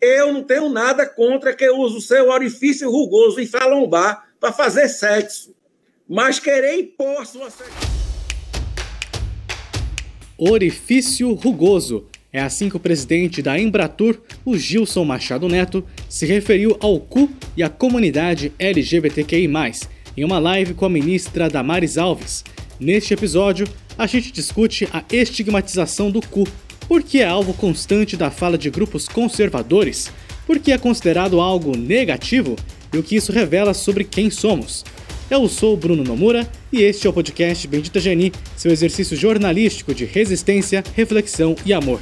Eu não tenho nada contra que use o seu orifício rugoso infralombar para fazer sexo, mas querer impor sua Orifício rugoso. É assim que o presidente da Embratur, o Gilson Machado Neto, se referiu ao cu e à comunidade LGBTQI+, em uma live com a ministra Damares Alves. Neste episódio, a gente discute a estigmatização do cu porque é alvo constante da fala de grupos conservadores, porque é considerado algo negativo e o que isso revela sobre quem somos. Eu sou Bruno Nomura e este é o podcast Bendita Geni, seu exercício jornalístico de resistência, reflexão e amor.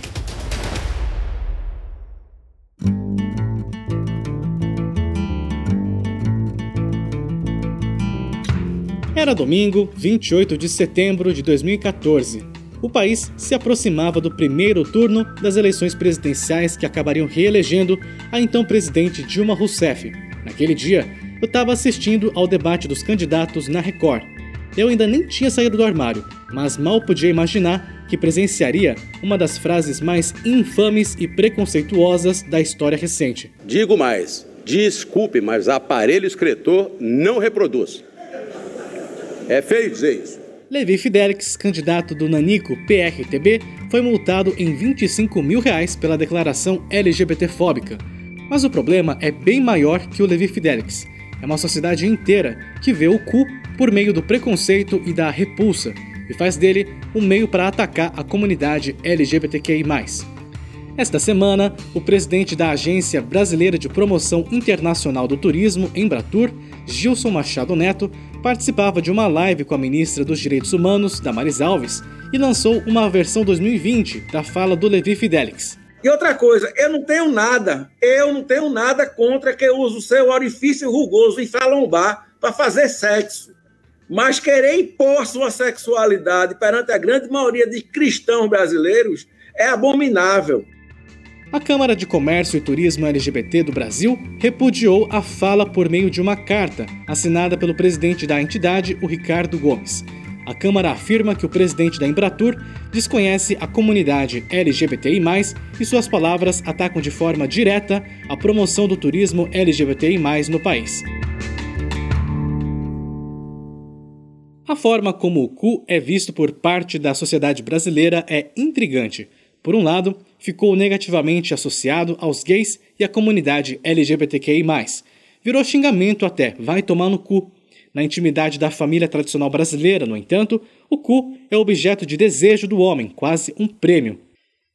Era domingo, 28 de setembro de 2014 o país se aproximava do primeiro turno das eleições presidenciais que acabariam reelegendo a então presidente Dilma Rousseff. Naquele dia, eu estava assistindo ao debate dos candidatos na Record. Eu ainda nem tinha saído do armário, mas mal podia imaginar que presenciaria uma das frases mais infames e preconceituosas da história recente. Digo mais, desculpe, mas aparelho escritor não reproduz. É feio dizer isso. Levi Fidelix, candidato do Nanico PRTB, foi multado em 25 mil reais pela declaração LGBTfóbica. Mas o problema é bem maior que o Levi Fidelix. É uma sociedade inteira que vê o cu por meio do preconceito e da repulsa e faz dele um meio para atacar a comunidade LGBTQI. Esta semana, o presidente da Agência Brasileira de Promoção Internacional do Turismo, Embratur, Gilson Machado Neto, participava de uma live com a ministra dos Direitos Humanos, Damares Alves, e lançou uma versão 2020 da fala do Levi Fidelix. E outra coisa, eu não tenho nada, eu não tenho nada contra que use o seu orifício rugoso infralombar para fazer sexo. Mas querer impor sua sexualidade perante a grande maioria de cristãos brasileiros é abominável. A Câmara de Comércio e Turismo LGBT do Brasil repudiou a fala por meio de uma carta assinada pelo presidente da entidade, o Ricardo Gomes. A Câmara afirma que o presidente da Embratur desconhece a comunidade LGBTI, e suas palavras atacam de forma direta a promoção do turismo LGBTI no país. A forma como o cu é visto por parte da sociedade brasileira é intrigante. Por um lado, ficou negativamente associado aos gays e à comunidade LGBTQI. Virou xingamento até, vai tomar no cu. Na intimidade da família tradicional brasileira, no entanto, o cu é objeto de desejo do homem, quase um prêmio.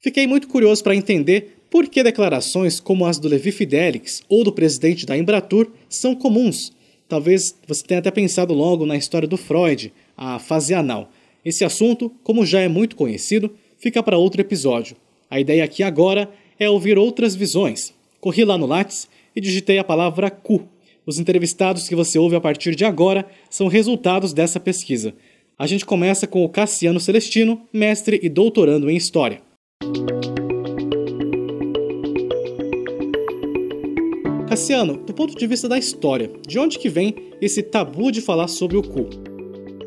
Fiquei muito curioso para entender por que declarações como as do Levi Fidelix ou do presidente da Embratur são comuns. Talvez você tenha até pensado logo na história do Freud, a fase anal. Esse assunto, como já é muito conhecido, fica para outro episódio. A ideia aqui agora é ouvir outras visões. Corri lá no Lattes e digitei a palavra cu. Os entrevistados que você ouve a partir de agora são resultados dessa pesquisa. A gente começa com o Cassiano Celestino, mestre e doutorando em História. Cassiano, do ponto de vista da história, de onde que vem esse tabu de falar sobre o cu?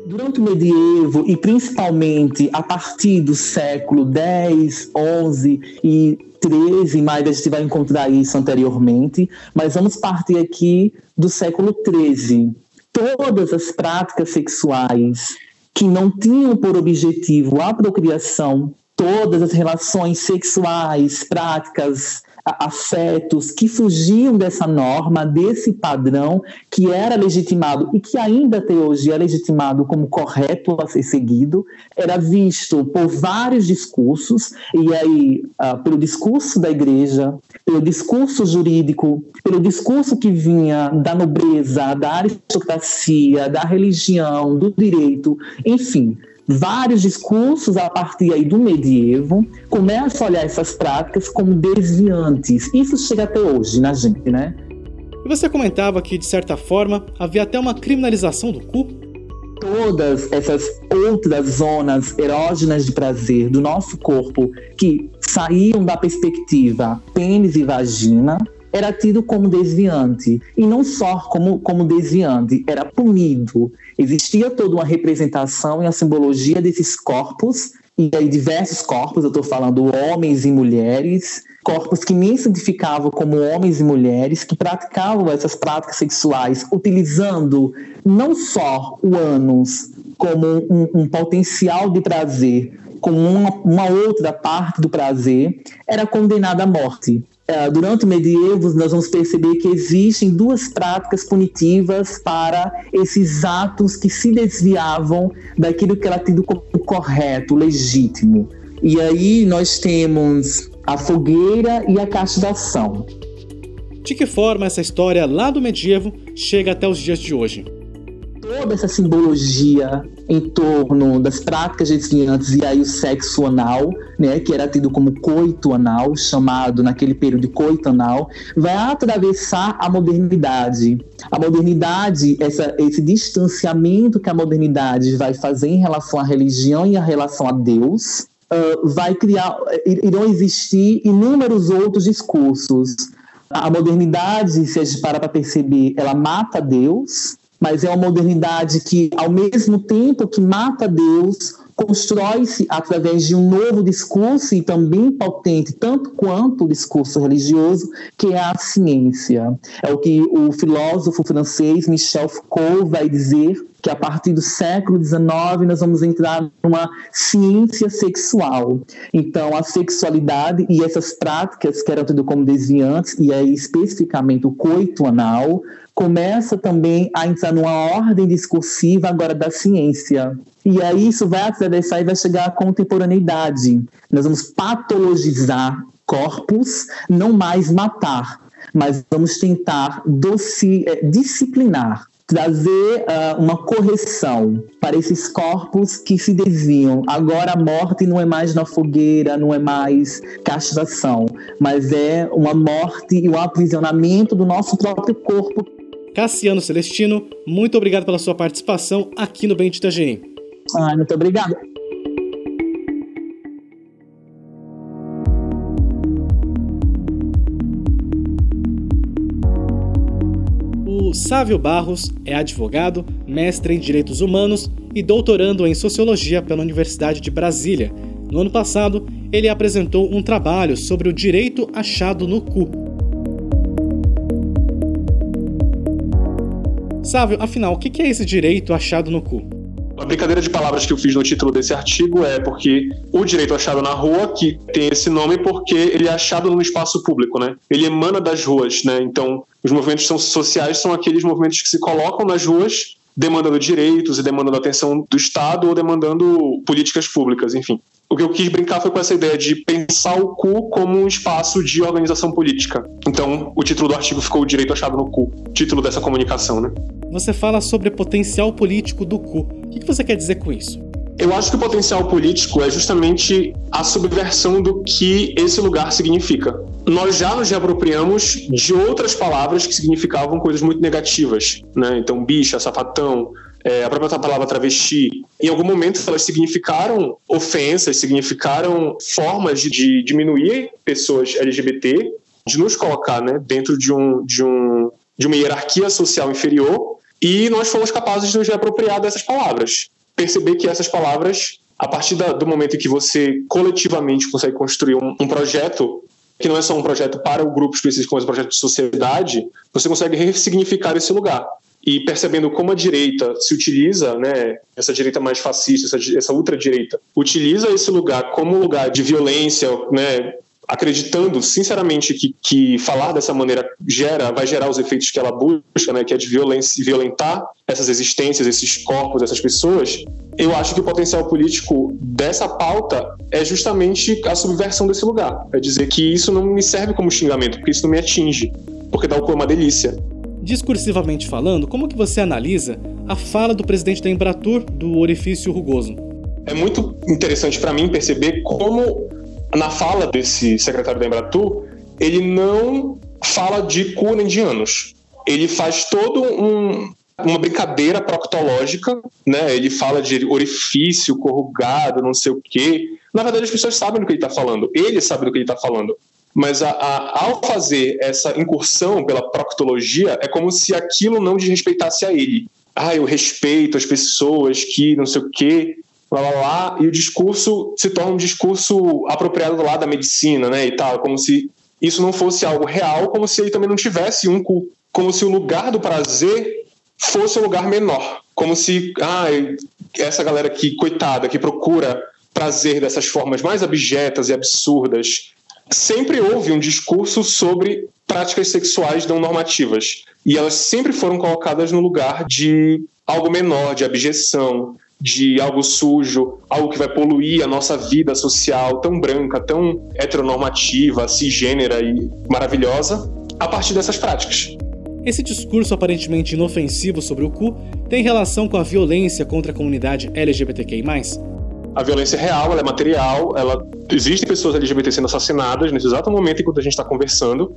Durante o medievo e principalmente a partir do século X, XI e XIII, mais a gente vai encontrar isso anteriormente, mas vamos partir aqui do século XIII. Todas as práticas sexuais que não tinham por objetivo a procriação, todas as relações sexuais, práticas afetos que fugiam dessa norma, desse padrão que era legitimado e que ainda até hoje é legitimado como correto a ser seguido, era visto por vários discursos, e aí uh, pelo discurso da igreja, pelo discurso jurídico, pelo discurso que vinha da nobreza, da aristocracia, da religião, do direito, enfim vários discursos a partir aí do medievo começam a olhar essas práticas como desviantes. Isso chega até hoje na gente, né? E você comentava que, de certa forma, havia até uma criminalização do cu? Todas essas outras zonas erógenas de prazer do nosso corpo que saíam da perspectiva pênis e vagina era tido como desviante. E não só como, como desviante, era punido. Existia toda uma representação e a simbologia desses corpos e aí diversos corpos, eu estou falando homens e mulheres, corpos que me identificavam como homens e mulheres que praticavam essas práticas sexuais utilizando não só o ânus como um, um potencial de prazer, como uma, uma, outra parte do prazer, era condenada à morte. Uh, durante o medievo, nós vamos perceber que existem duas práticas punitivas para esses atos que se desviavam daquilo que era tido como correto, legítimo. E aí nós temos a fogueira e a castigação. De que forma essa história lá do medievo chega até os dias de hoje? Toda essa simbologia em torno das práticas desviantes e aí o sexo anal, né, que era tido como coito anal, chamado naquele período de coito anal, vai atravessar a modernidade. A modernidade, essa, esse distanciamento que a modernidade vai fazer em relação à religião e à relação a Deus, uh, vai criar, irão existir inúmeros outros discursos. A modernidade, se a gente para para perceber, ela mata Deus, mas é uma modernidade que, ao mesmo tempo que mata Deus, constrói-se através de um novo discurso e também potente, tanto quanto o discurso religioso, que é a ciência. É o que o filósofo francês Michel Foucault vai dizer que a partir do século XIX nós vamos entrar numa ciência sexual. Então, a sexualidade e essas práticas que eram tido como desviantes, e aí especificamente o coito anal, começa também a entrar numa ordem discursiva agora da ciência. E aí isso vai atravessar e vai chegar à contemporaneidade. Nós vamos patologizar corpos, não mais matar, mas vamos tentar doci, eh, disciplinar trazer uh, uma correção para esses corpos que se desviam. Agora a morte não é mais na fogueira, não é mais castração, mas é uma morte e um aprisionamento do nosso próprio corpo. Cassiano Celestino, muito obrigado pela sua participação aqui no Bendita Gene. Ah, muito obrigado. Sávio Barros é advogado, mestre em Direitos Humanos e doutorando em Sociologia pela Universidade de Brasília. No ano passado, ele apresentou um trabalho sobre o direito achado no cu. Sávio, afinal, o que é esse direito achado no cu? A brincadeira de palavras que eu fiz no título desse artigo é porque o direito achado na rua, que tem esse nome porque ele é achado no espaço público, né? Ele emana das ruas, né? Então, os movimentos sociais são aqueles movimentos que se colocam nas ruas demandando direitos e demandando atenção do Estado ou demandando políticas públicas, enfim. O que eu quis brincar foi com essa ideia de pensar o cu como um espaço de organização política. Então, o título do artigo ficou o direito achado no cu, título dessa comunicação, né? Você fala sobre potencial político do cu. O que você quer dizer com isso? Eu acho que o potencial político é justamente a subversão do que esse lugar significa. Nós já nos reapropriamos de outras palavras que significavam coisas muito negativas, né? Então, bicha, sapatão, é, a própria palavra travesti. Em algum momento, elas significaram ofensas, significaram formas de, de diminuir pessoas LGBT, de nos colocar né, dentro de, um, de, um, de uma hierarquia social inferior e nós fomos capazes de nos reapropriar dessas palavras. Perceber que essas palavras, a partir da, do momento em que você coletivamente consegue construir um, um projeto que não é só um projeto para o grupo específico, mas um projeto de sociedade, você consegue ressignificar esse lugar. E percebendo como a direita se utiliza, né, essa direita mais fascista, essa, essa ultradireita, utiliza esse lugar como lugar de violência, né, acreditando sinceramente que, que falar dessa maneira gera, vai gerar os efeitos que ela busca, né, que é de violência, violentar essas existências, esses corpos, essas pessoas, eu acho que o potencial político dessa pauta é justamente a subversão desse lugar. É dizer que isso não me serve como xingamento, porque isso não me atinge, porque dá o cu é uma delícia. Discursivamente falando, como que você analisa a fala do presidente da Embratur do orifício rugoso? É muito interessante para mim perceber como na fala desse secretário da Embratur, ele não fala de cu nem de anos. Ele faz todo um, uma brincadeira proctológica, né? Ele fala de orifício corrugado, não sei o quê. Na verdade, as pessoas sabem do que ele está falando. Ele sabe do que ele está falando. Mas a, a, ao fazer essa incursão pela proctologia, é como se aquilo não desrespeitasse a ele. Ah, eu respeito as pessoas que não sei o quê. Lá, lá, lá, e o discurso se torna um discurso apropriado do lado da medicina, né, e tal, como se isso não fosse algo real, como se ele também não tivesse um culto, como se o lugar do prazer fosse um lugar menor, como se, ah, essa galera aqui, coitada, que procura prazer dessas formas mais abjetas e absurdas, sempre houve um discurso sobre práticas sexuais não normativas. E elas sempre foram colocadas no lugar de algo menor, de abjeção, de algo sujo, algo que vai poluir a nossa vida social tão branca, tão heteronormativa, cisgênera e maravilhosa, a partir dessas práticas. Esse discurso aparentemente inofensivo sobre o cu tem relação com a violência contra a comunidade LGBTQI+. A violência é real, ela é material, ela existem pessoas LGBT sendo assassinadas nesse exato momento enquanto a gente está conversando.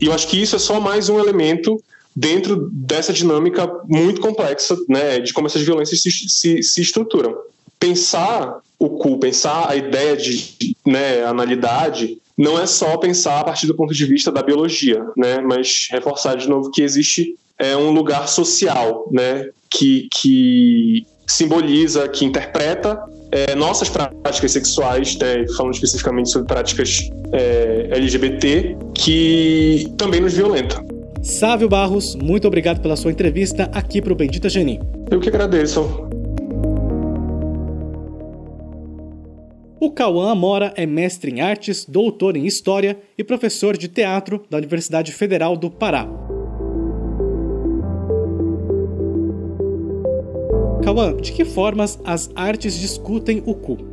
E eu acho que isso é só mais um elemento dentro dessa dinâmica muito complexa, né, de como essas violências se, se, se estruturam. Pensar o cu, pensar a ideia de né, analidade, não é só pensar a partir do ponto de vista da biologia, né? Mas reforçar de novo que existe é, um lugar social, né? Que, que simboliza, que interpreta é, nossas práticas sexuais, né? falando especificamente sobre práticas é, LGBT, que também nos violenta. Sávio Barros, muito obrigado pela sua entrevista aqui para o Bendita Geni. Eu que agradeço. O Cauã Amora é mestre em artes, doutor em história e professor de teatro da Universidade Federal do Pará. Cauã, de que formas as artes discutem o cu?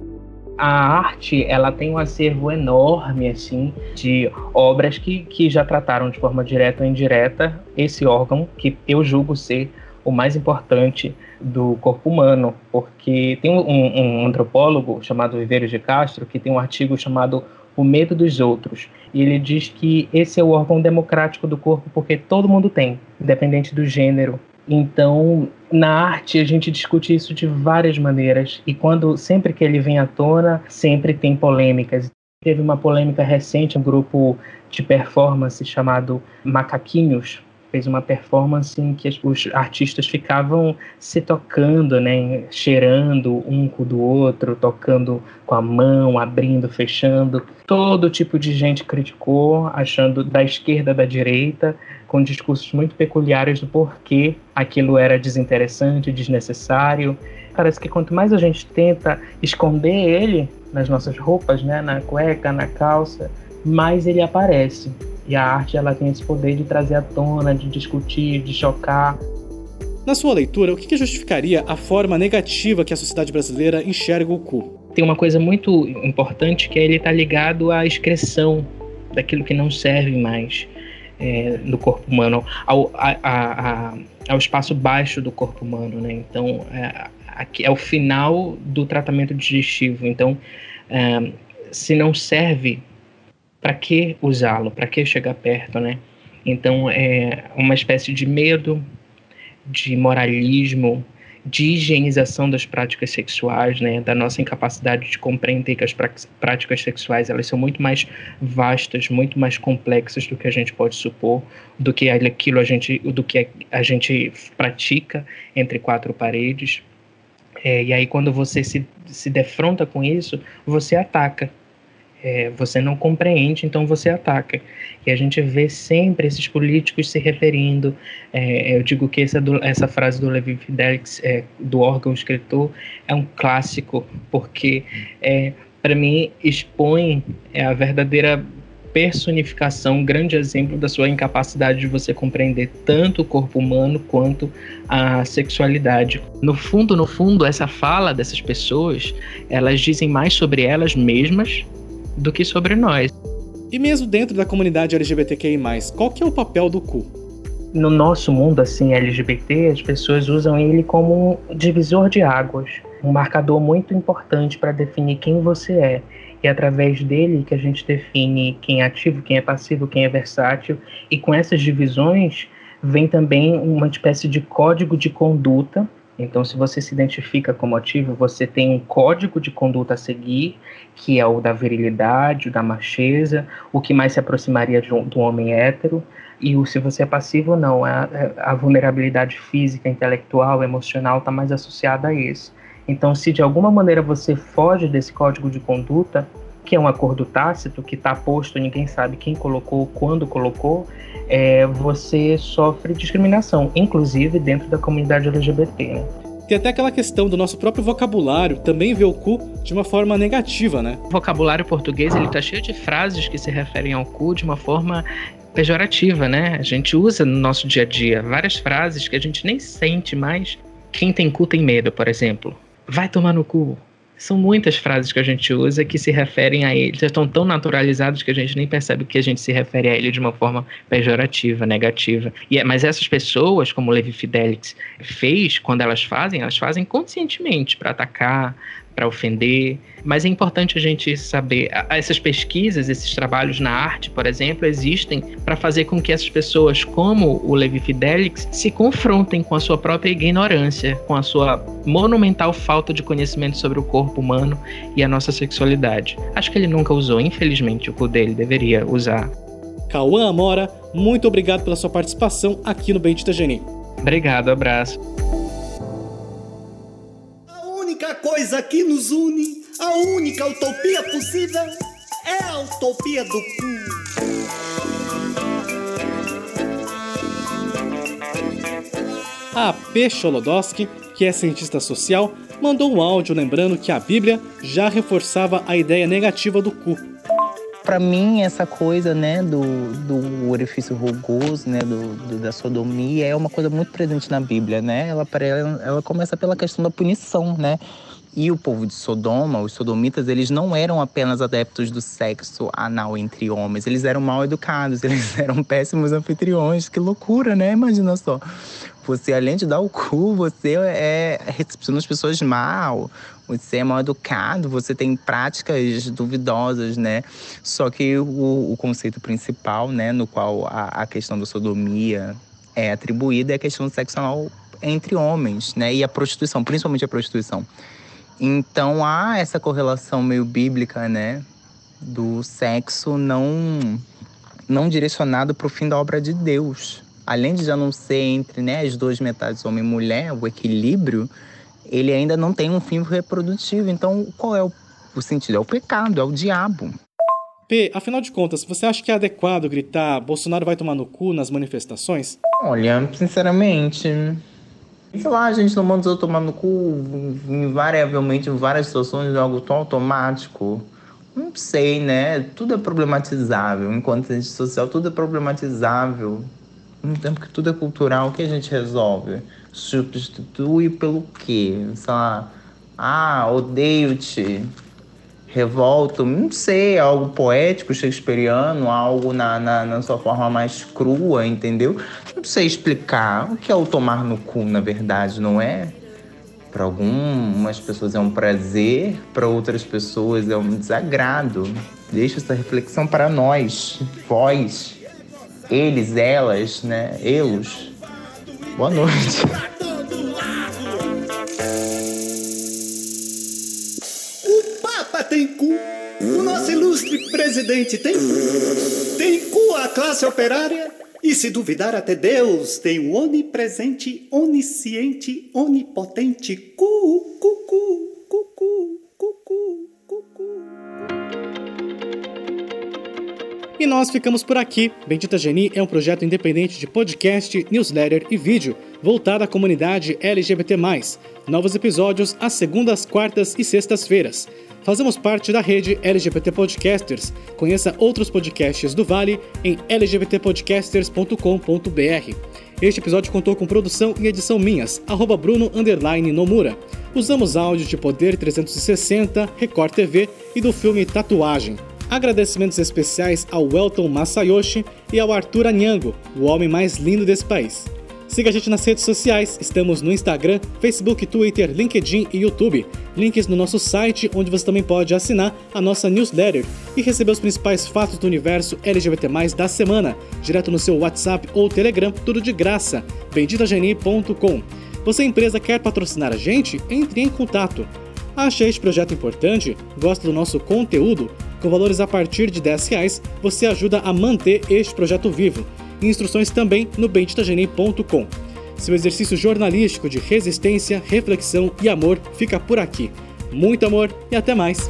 A arte ela tem um acervo enorme assim de obras que, que já trataram de forma direta ou indireta esse órgão que eu julgo ser o mais importante do corpo humano, porque tem um, um antropólogo chamado Viveiros de Castro que tem um artigo chamado O Medo dos Outros, e ele diz que esse é o órgão democrático do corpo porque todo mundo tem, independente do gênero. Então, na arte a gente discute isso de várias maneiras e quando sempre que ele vem à tona, sempre tem polêmicas. Teve uma polêmica recente, um grupo de performance chamado Macaquinhos, fez uma performance em que os artistas ficavam se tocando, né, cheirando um com o do outro, tocando com a mão, abrindo, fechando. Todo tipo de gente criticou, achando da esquerda, da direita, com discursos muito peculiares do porquê aquilo era desinteressante, desnecessário. Parece que quanto mais a gente tenta esconder ele nas nossas roupas, né, na cueca, na calça, mais ele aparece. E a arte ela tem esse poder de trazer à tona, de discutir, de chocar. Na sua leitura, o que justificaria a forma negativa que a sociedade brasileira enxerga o cu? Tem uma coisa muito importante que é ele estar tá ligado à excreção daquilo que não serve mais é, no corpo humano, ao, a, a, ao espaço baixo do corpo humano, né? Então, é, aqui é o final do tratamento digestivo. Então, é, se não serve para que usá-lo? Para que chegar perto, né? Então é uma espécie de medo, de moralismo, de higienização das práticas sexuais, né, da nossa incapacidade de compreender que as práticas sexuais elas são muito mais vastas, muito mais complexas do que a gente pode supor, do que aquilo a gente, do que a gente pratica entre quatro paredes. É, e aí quando você se, se defronta com isso, você ataca, é, você não compreende, então você ataca. E a gente vê sempre esses políticos se referindo. É, eu digo que essa, do, essa frase do Levi Fidelix, é, do órgão escritor, é um clássico, porque, é, para mim, expõe é, a verdadeira personificação, um grande exemplo da sua incapacidade de você compreender tanto o corpo humano quanto a sexualidade. No fundo, no fundo, essa fala dessas pessoas, elas dizem mais sobre elas mesmas do que sobre nós. E mesmo dentro da comunidade LGBTQI+, qual que é o papel do cu? No nosso mundo assim LGBT, as pessoas usam ele como um divisor de águas, um marcador muito importante para definir quem você é. E é através dele que a gente define quem é ativo, quem é passivo, quem é versátil. E com essas divisões vem também uma espécie de código de conduta então, se você se identifica como ativo, você tem um código de conduta a seguir, que é o da virilidade, o da macheza, o que mais se aproximaria de um, do homem hétero. E o se você é passivo, não. A, a vulnerabilidade física, intelectual, emocional está mais associada a isso. Então, se de alguma maneira você foge desse código de conduta, que é um acordo tácito, que está posto, ninguém sabe quem colocou, quando colocou, é, você sofre discriminação, inclusive dentro da comunidade LGBT. Né? Tem até aquela questão do nosso próprio vocabulário também ver o cu de uma forma negativa, né? O vocabulário português ele tá cheio de frases que se referem ao cu de uma forma pejorativa, né? A gente usa no nosso dia a dia várias frases que a gente nem sente mais. Quem tem cu tem medo, por exemplo. Vai tomar no cu. São muitas frases que a gente usa que se referem a ele, estão tão naturalizados que a gente nem percebe que a gente se refere a ele de uma forma pejorativa, negativa. E é, mas essas pessoas, como Levi Fidelix fez, quando elas fazem, elas fazem conscientemente para atacar, para ofender. Mas é importante a gente saber, essas pesquisas, esses trabalhos na arte, por exemplo, existem para fazer com que essas pessoas, como o Levi Fidelix, se confrontem com a sua própria ignorância, com a sua monumental falta de conhecimento sobre o corpo humano e a nossa sexualidade. Acho que ele nunca usou, infelizmente, o cu dele deveria usar. Cauã Amora, muito obrigado pela sua participação aqui no Bendita Geni. Obrigado, abraço coisa que nos une, a única utopia possível, é a utopia do cu. A P. Cholodowski, que é cientista social, mandou um áudio lembrando que a Bíblia já reforçava a ideia negativa do cu. Para mim, essa coisa né, do, do orifício rugoso, né, do, do, da sodomia, é uma coisa muito presente na Bíblia. Né? Ela, ela, ela começa pela questão da punição, né? E o povo de Sodoma, os sodomitas, eles não eram apenas adeptos do sexo anal entre homens, eles eram mal educados, eles eram péssimos anfitriões. Que loucura, né? Imagina só. Você, além de dar o cu, você é recepciona as pessoas mal, você é mal educado, você tem práticas duvidosas, né? Só que o, o conceito principal, né, no qual a, a questão da sodomia é atribuída é a questão do sexo anal entre homens, né? E a prostituição, principalmente a prostituição. Então há essa correlação meio bíblica, né? Do sexo não, não direcionado para o fim da obra de Deus. Além de já não ser entre né, as duas metades, homem e mulher, o equilíbrio, ele ainda não tem um fim reprodutivo. Então, qual é o, o sentido? É o pecado, é o diabo. P, afinal de contas, você acha que é adequado gritar Bolsonaro vai tomar no cu nas manifestações? Olha, sinceramente, Sei lá, a gente não mandou tomar no cu invariavelmente em várias situações de algo tão automático. Não sei, né? Tudo é problematizável. Enquanto cientista social, tudo é problematizável. No tempo que tudo é cultural, o que a gente resolve? Substitui pelo quê? Sei lá, ah, odeio-te revolto, não sei, algo poético, shakespeariano, algo na, na, na, sua forma mais crua, entendeu? Não sei explicar o que é o tomar no cu, na verdade, não é? Para algumas pessoas é um prazer, para outras pessoas é um desagrado. Deixa essa reflexão para nós, vós, eles, elas, né? Elos. Boa noite. Presidente tem. Tem cu a classe operária. E se duvidar até Deus, tem o onipresente, onisciente, onipotente cu, cu, cu, cu, cu, cu, cu, cu, cu. E nós ficamos por aqui. Bendita Geni é um projeto independente de podcast, newsletter e vídeo voltado à comunidade LGBT+. Novos episódios às segundas, quartas e sextas-feiras. Fazemos parte da rede LGBT Podcasters. Conheça outros podcasts do Vale em lgbtpodcasters.com.br. Este episódio contou com produção e edição minhas, arroba Bruno Nomura. Usamos áudios de Poder 360, Record TV e do filme Tatuagem. Agradecimentos especiais ao Welton Masayoshi e ao Arthur Anyango, o homem mais lindo desse país. Siga a gente nas redes sociais, estamos no Instagram, Facebook, Twitter, LinkedIn e YouTube. Links no nosso site, onde você também pode assinar a nossa newsletter e receber os principais fatos do universo LGBT+, da semana, direto no seu WhatsApp ou Telegram, tudo de graça. benditageni.com Você empresa quer patrocinar a gente? Entre em contato. Acha este projeto importante? Gosta do nosso conteúdo? Com valores a partir de 10 reais, você ajuda a manter este projeto vivo instruções também no benditageni.com. seu exercício jornalístico de resistência, reflexão e amor fica por aqui. Muito amor e até mais!